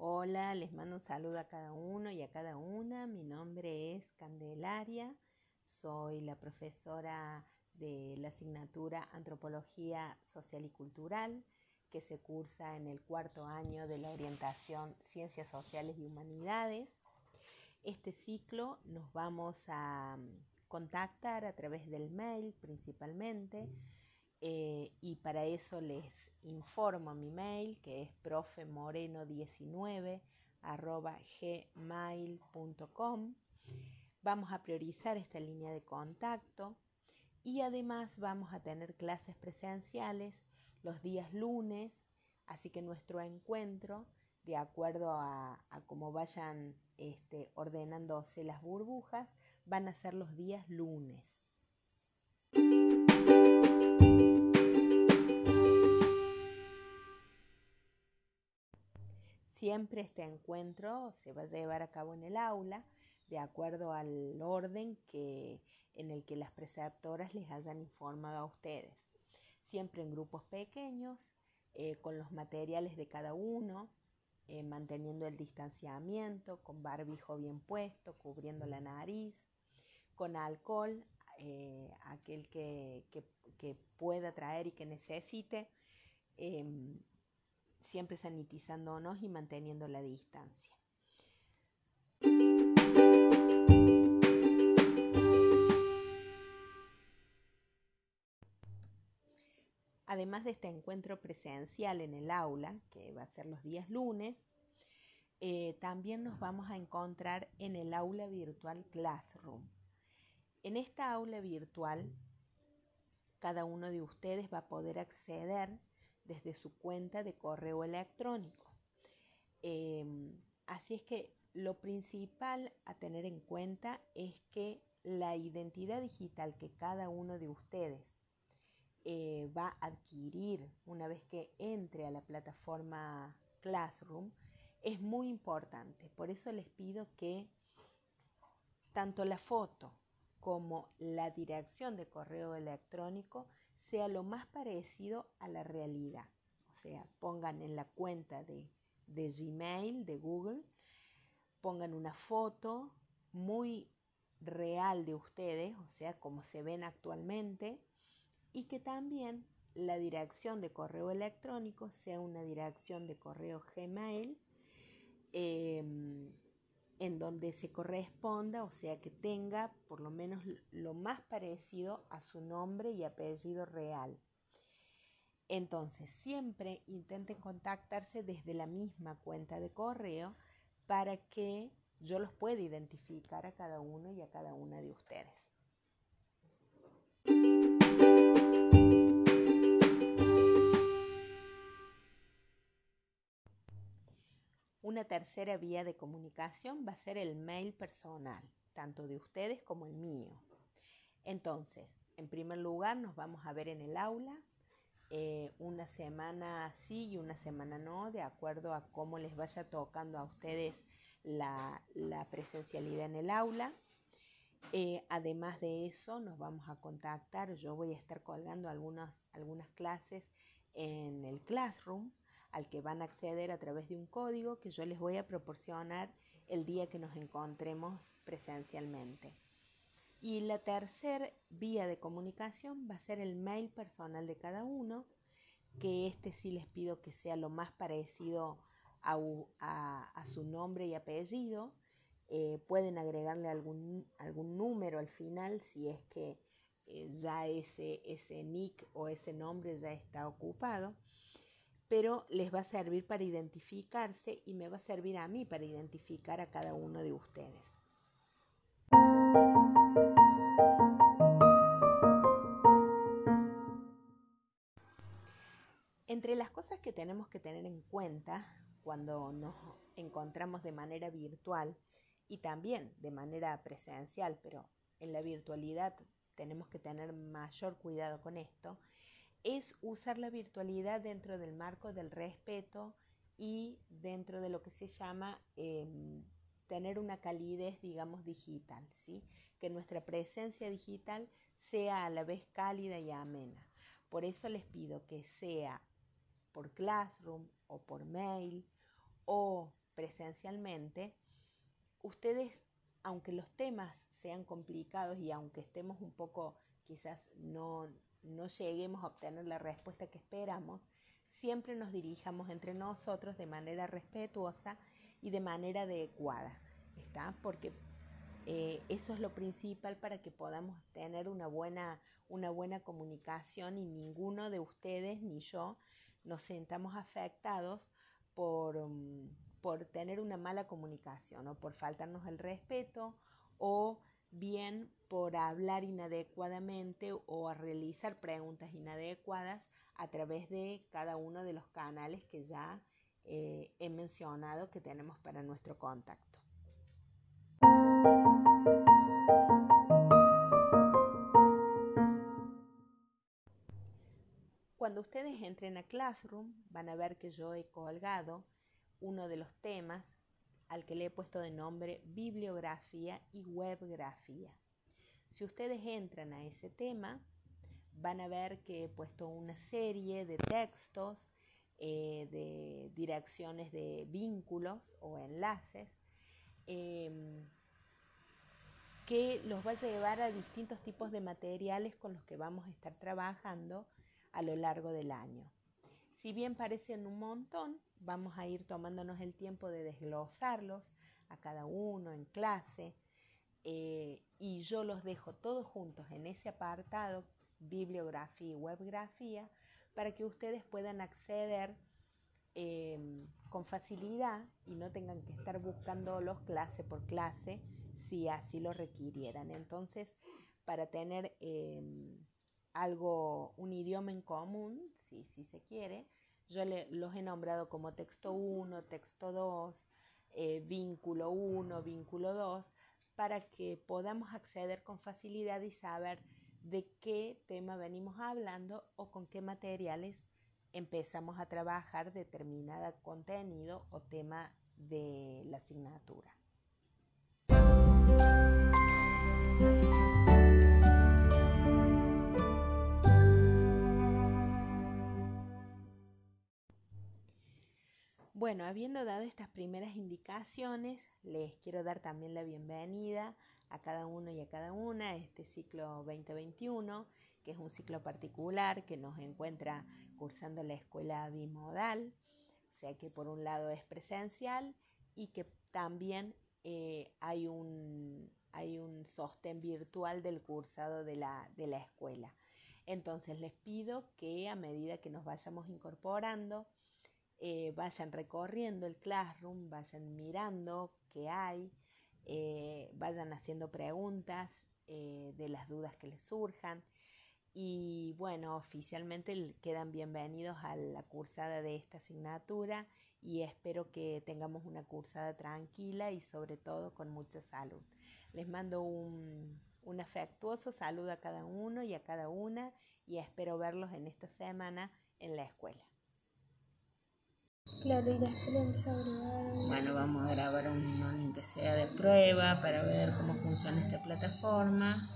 Hola, les mando un saludo a cada uno y a cada una. Mi nombre es Candelaria, soy la profesora de la asignatura Antropología Social y Cultural que se cursa en el cuarto año de la orientación Ciencias Sociales y Humanidades. Este ciclo nos vamos a contactar a través del mail principalmente eh, y para eso les informo mi mail que es profemoreno19 gmail.com. Vamos a priorizar esta línea de contacto y además vamos a tener clases presenciales los días lunes, así que nuestro encuentro, de acuerdo a, cómo vayan este, ordenándose las burbujas, van a ser los días lunes. Siempre este encuentro se va a llevar a cabo en el aula de acuerdo al orden que, en el que las preceptoras les hayan informado a ustedes. Siempre en grupos pequeños, eh, con los materiales de cada uno, eh, manteniendo el distanciamiento, con barbijo bien puesto, cubriendo la nariz, con alcohol, eh, aquel que, pueda traer y que necesite, em, siempre sanitizándonos y manteniendo la distancia. Además de este encuentro presencial en el aula, que va a ser los días lunes, eh, también nos vamos a encontrar en el aula virtual Classroom. En esta aula virtual, cada uno de ustedes va a poder acceder desde su cuenta de correo electrónico. Em, así es que lo principal a tener en cuenta es que la identidad digital que cada uno de ustedes eh, va a adquirir una vez que entre a la plataforma Classroom es muy importante. Por eso les pido que tanto la foto como la dirección de correo electrónico sea lo más parecido a la realidad. O sea, pongan en la cuenta de, de Gmail, de Google, pongan una foto muy real de ustedes, o sea, como se ven actualmente, y que también la dirección de correo electrónico sea una dirección de correo Gmail em, en donde se corresponda, o sea que tenga por lo menos lo más parecido a su nombre y apellido real. Entonces, siempre intenten contactarse desde la misma cuenta de correo para que yo los pueda identificar a cada uno y a cada una de ustedes. Una tercera vía de comunicación va a ser el mail personal, tanto de ustedes como el mío. Entonces, en primer lugar, nos vamos a ver en el aula, eh, una semana sí y una semana no, de acuerdo a cómo les vaya tocando a ustedes la, presencialidad en el aula. Eh, además de eso, nos vamos a contactar. Yo voy a estar colgando algunas, algunas clases en el Classroom al que van a acceder a través de un código que yo les voy a proporcionar el día que nos encontremos presencialmente. Y la tercera vía de comunicación va a ser el mail personal de cada uno, que este sí les pido que sea lo más parecido a, su nombre y apellido. Eh, pueden agregarle algún, algún número al final si es que eh, ya ese, ese nick o ese nombre ya está ocupado pero les va a servir para identificarse y me va a servir a mí para identificar a cada uno de ustedes. Entre las cosas que tenemos que tener en cuenta cuando nos encontramos de manera virtual y también de manera presencial, pero en la virtualidad tenemos que tener mayor cuidado con esto, es usar la virtualidad dentro del marco del respeto y dentro de lo que se llama em, tener una calidez, digamos, digital, ¿sí? que nuestra presencia digital sea a la vez cálida y amena. Por eso les pido que sea por Classroom o por mail o presencialmente, ustedes, aunque los temas sean complicados y aunque estemos un poco, quizás no, no lleguemos a obtener la respuesta que esperamos, siempre nos dirijamos entre nosotros de manera respetuosa y de manera adecuada, ¿está? Porque eh, eso es lo principal para que podamos tener una buena, una buena comunicación y ninguno de ustedes ni yo nos sentamos afectados por, um, por tener una mala comunicación o por faltarnos el respeto o bien por hablar inadecuadamente o a realizar preguntas inadecuadas a través de cada uno de los canales que ya eh, he mencionado que tenemos para nuestro contacto. Cuando ustedes entren a Classroom van a ver que yo he colgado uno de los temas al que le he puesto de nombre bibliografía y webgrafía. Si ustedes entran a ese tema, van a ver que he puesto una serie de textos, eh, de direcciones de vínculos o enlaces, em, que los va a llevar a distintos tipos de materiales con los que vamos a estar trabajando a lo largo del año. Si bien parecen un montón, vamos a ir tomándonos el tiempo de desglosarlos a cada uno en clase eh, y yo los dejo todos juntos en ese apartado, bibliografía y webgrafía, para que ustedes puedan acceder em, con facilidad y no tengan que estar buscándolos clase por clase si así lo requirieran. Entonces, para tener em, algo, un idioma en común, si, si se quiere, yo los he nombrado como texto 1, texto 2, eh, vínculo 1, vínculo 2, para que podamos acceder con facilidad y saber de qué tema venimos hablando o con qué materiales empezamos a trabajar determinado contenido o tema de la asignatura. Bueno, habiendo dado estas primeras indicaciones, les quiero dar también la bienvenida a cada uno y a cada una a este ciclo 2021, que es un ciclo particular que nos encuentra cursando la escuela bimodal, o sea que por un lado es presencial y que también eh, hay, un, hay un sostén virtual del cursado de la, de la escuela. Entonces les pido que a medida que nos vayamos incorporando, eh, vayan recorriendo el classroom, vayan mirando qué hay, eh, vayan haciendo preguntas eh, de las dudas que les surjan. Y bueno, oficialmente quedan bienvenidos a la cursada de esta asignatura y espero que tengamos una cursada tranquila y sobre todo con mucha salud. Les mando un, un afectuoso saludo a cada uno y a cada una y espero verlos en esta semana en la escuela. Claro, y después lo empieza a grabar. Bueno, vamos a grabar un link que sea de prueba para ver cómo funciona esta plataforma.